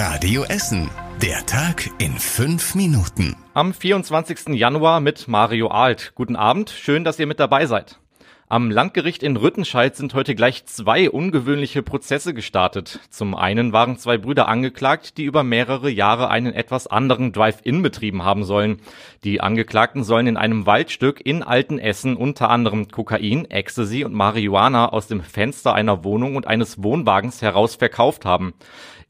Radio Essen. Der Tag in fünf Minuten. Am 24. Januar mit Mario Alt. Guten Abend, schön, dass ihr mit dabei seid. Am Landgericht in Rüttenscheid sind heute gleich zwei ungewöhnliche Prozesse gestartet. Zum einen waren zwei Brüder angeklagt, die über mehrere Jahre einen etwas anderen Drive-In betrieben haben sollen. Die Angeklagten sollen in einem Waldstück in Altenessen unter anderem Kokain, Ecstasy und Marihuana aus dem Fenster einer Wohnung und eines Wohnwagens heraus verkauft haben.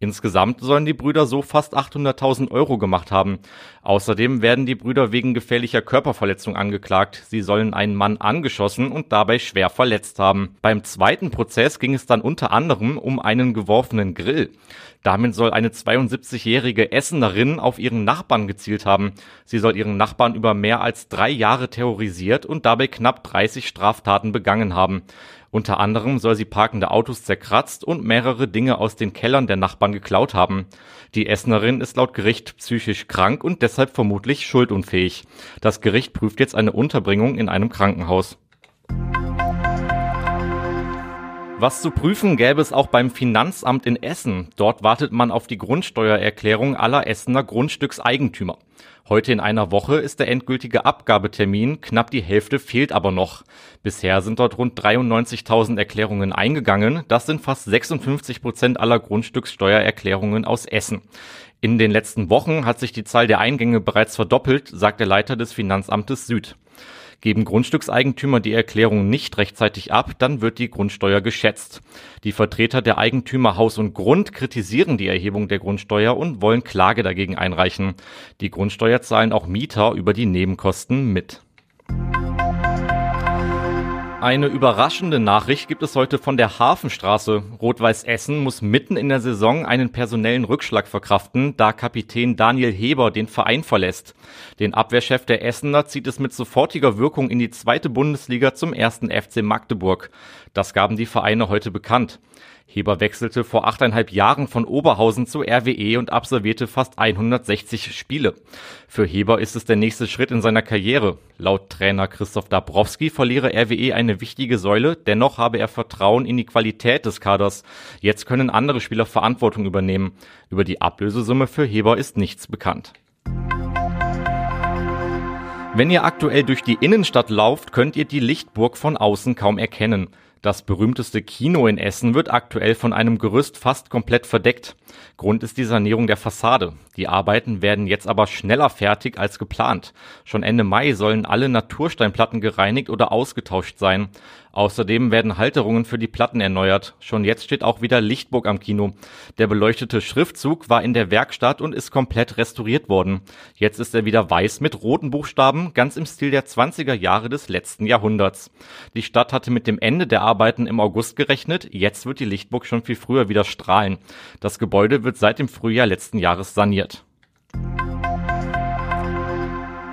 Insgesamt sollen die Brüder so fast 800.000 Euro gemacht haben. Außerdem werden die Brüder wegen gefährlicher Körperverletzung angeklagt. Sie sollen einen Mann angeschossen und dabei schwer verletzt haben. Beim zweiten Prozess ging es dann unter anderem um einen geworfenen Grill. Damit soll eine 72-jährige Essenerin auf ihren Nachbarn gezielt haben. Sie soll ihren Nachbarn über mehr als drei Jahre terrorisiert und dabei knapp 30 Straftaten begangen haben. Unter anderem soll sie parkende Autos zerkratzt und mehrere Dinge aus den Kellern der Nachbarn geklaut haben. Die Essenerin ist laut Gericht psychisch krank und deshalb vermutlich schuldunfähig. Das Gericht prüft jetzt eine Unterbringung in einem Krankenhaus. Was zu prüfen gäbe es auch beim Finanzamt in Essen. Dort wartet man auf die Grundsteuererklärung aller Essener Grundstückseigentümer. Heute in einer Woche ist der endgültige Abgabetermin, knapp die Hälfte fehlt aber noch. Bisher sind dort rund 93.000 Erklärungen eingegangen, das sind fast 56 Prozent aller Grundstückssteuererklärungen aus Essen. In den letzten Wochen hat sich die Zahl der Eingänge bereits verdoppelt, sagt der Leiter des Finanzamtes Süd. Geben Grundstückseigentümer die Erklärung nicht rechtzeitig ab, dann wird die Grundsteuer geschätzt. Die Vertreter der Eigentümer Haus und Grund kritisieren die Erhebung der Grundsteuer und wollen Klage dagegen einreichen. Die Grundsteuer zahlen auch Mieter über die Nebenkosten mit. Eine überraschende Nachricht gibt es heute von der Hafenstraße. Rot-Weiß Essen muss mitten in der Saison einen personellen Rückschlag verkraften, da Kapitän Daniel Heber den Verein verlässt. Den Abwehrchef der Essener zieht es mit sofortiger Wirkung in die zweite Bundesliga zum ersten FC Magdeburg. Das gaben die Vereine heute bekannt. Heber wechselte vor achteinhalb Jahren von Oberhausen zu RWE und absolvierte fast 160 Spiele. Für Heber ist es der nächste Schritt in seiner Karriere. Laut Trainer Christoph Dabrowski verliere RWE eine wichtige Säule, dennoch habe er Vertrauen in die Qualität des Kaders. Jetzt können andere Spieler Verantwortung übernehmen. Über die Ablösesumme für Heber ist nichts bekannt. Wenn ihr aktuell durch die Innenstadt lauft, könnt ihr die Lichtburg von außen kaum erkennen. Das berühmteste Kino in Essen wird aktuell von einem Gerüst fast komplett verdeckt. Grund ist die Sanierung der Fassade. Die Arbeiten werden jetzt aber schneller fertig als geplant. Schon Ende Mai sollen alle Natursteinplatten gereinigt oder ausgetauscht sein. Außerdem werden Halterungen für die Platten erneuert. Schon jetzt steht auch wieder Lichtburg am Kino. Der beleuchtete Schriftzug war in der Werkstatt und ist komplett restauriert worden. Jetzt ist er wieder weiß mit roten Buchstaben, ganz im Stil der 20er Jahre des letzten Jahrhunderts. Die Stadt hatte mit dem Ende der Arbeiten im August gerechnet. Jetzt wird die Lichtburg schon viel früher wieder strahlen. Das Gebäude wird seit dem Frühjahr letzten Jahres saniert.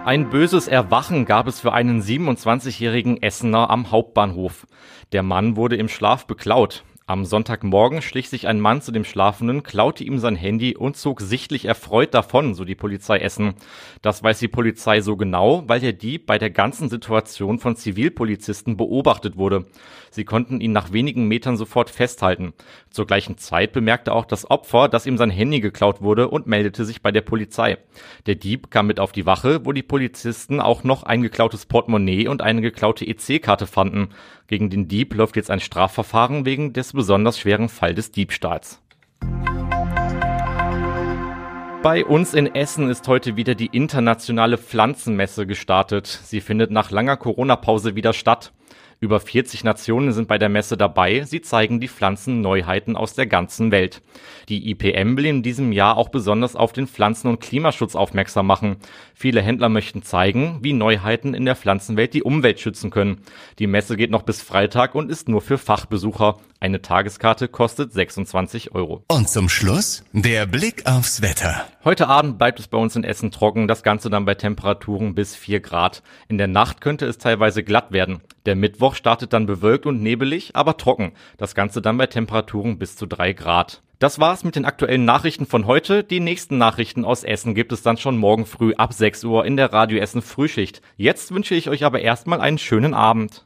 Ein böses Erwachen gab es für einen 27-jährigen Essener am Hauptbahnhof. Der Mann wurde im Schlaf beklaut. Am Sonntagmorgen schlich sich ein Mann zu dem Schlafenden, klaute ihm sein Handy und zog sichtlich erfreut davon, so die Polizei Essen. Das weiß die Polizei so genau, weil der Dieb bei der ganzen Situation von Zivilpolizisten beobachtet wurde. Sie konnten ihn nach wenigen Metern sofort festhalten. Zur gleichen Zeit bemerkte auch das Opfer, dass ihm sein Handy geklaut wurde und meldete sich bei der Polizei. Der Dieb kam mit auf die Wache, wo die Polizisten auch noch ein geklautes Portemonnaie und eine geklaute EC-Karte fanden. Gegen den Dieb läuft jetzt ein Strafverfahren wegen des besonders schweren Fall des Diebstahls. Bei uns in Essen ist heute wieder die internationale Pflanzenmesse gestartet. Sie findet nach langer Corona-Pause wieder statt. Über 40 Nationen sind bei der Messe dabei. Sie zeigen die Pflanzenneuheiten aus der ganzen Welt. Die IPM will in diesem Jahr auch besonders auf den Pflanzen- und Klimaschutz aufmerksam machen. Viele Händler möchten zeigen, wie Neuheiten in der Pflanzenwelt die Umwelt schützen können. Die Messe geht noch bis Freitag und ist nur für Fachbesucher. Eine Tageskarte kostet 26 Euro. Und zum Schluss der Blick aufs Wetter. Heute Abend bleibt es bei uns in Essen trocken, das Ganze dann bei Temperaturen bis 4 Grad. In der Nacht könnte es teilweise glatt werden. Der Mittwoch startet dann bewölkt und nebelig, aber trocken. Das Ganze dann bei Temperaturen bis zu drei Grad. Das war's mit den aktuellen Nachrichten von heute. Die nächsten Nachrichten aus Essen gibt es dann schon morgen früh ab 6 Uhr in der Radio Essen Frühschicht. Jetzt wünsche ich euch aber erstmal einen schönen Abend.